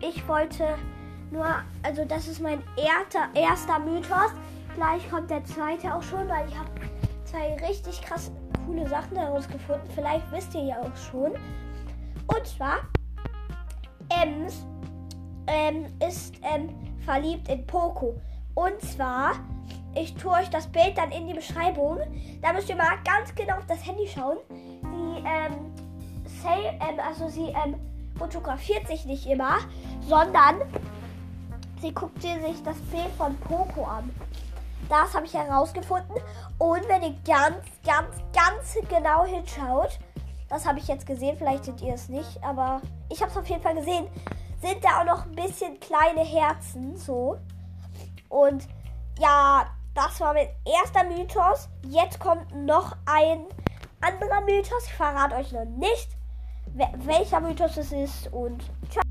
ich wollte nur, also das ist mein erster, erster Mythos. Gleich kommt der zweite auch schon, weil ich habe zwei richtig krass coole Sachen herausgefunden. Vielleicht wisst ihr ja auch schon. Und zwar, Ems ähm, ist ähm, verliebt in Poco. Und zwar, ich tue euch das Bild dann in die Beschreibung. Da müsst ihr mal ganz genau auf das Handy schauen. Sie, ähm, say, ähm, also sie ähm, fotografiert sich nicht immer, sondern sie guckt sich das Bild von Poco an. Das habe ich herausgefunden. Und wenn ihr ganz, ganz, ganz genau hinschaut, das habe ich jetzt gesehen, vielleicht seht ihr es nicht, aber ich habe es auf jeden Fall gesehen, sind da auch noch ein bisschen kleine Herzen, so. Und ja, das war mein erster Mythos. Jetzt kommt noch ein anderer Mythos. Ich verrate euch noch nicht, welcher Mythos es ist. Und ciao.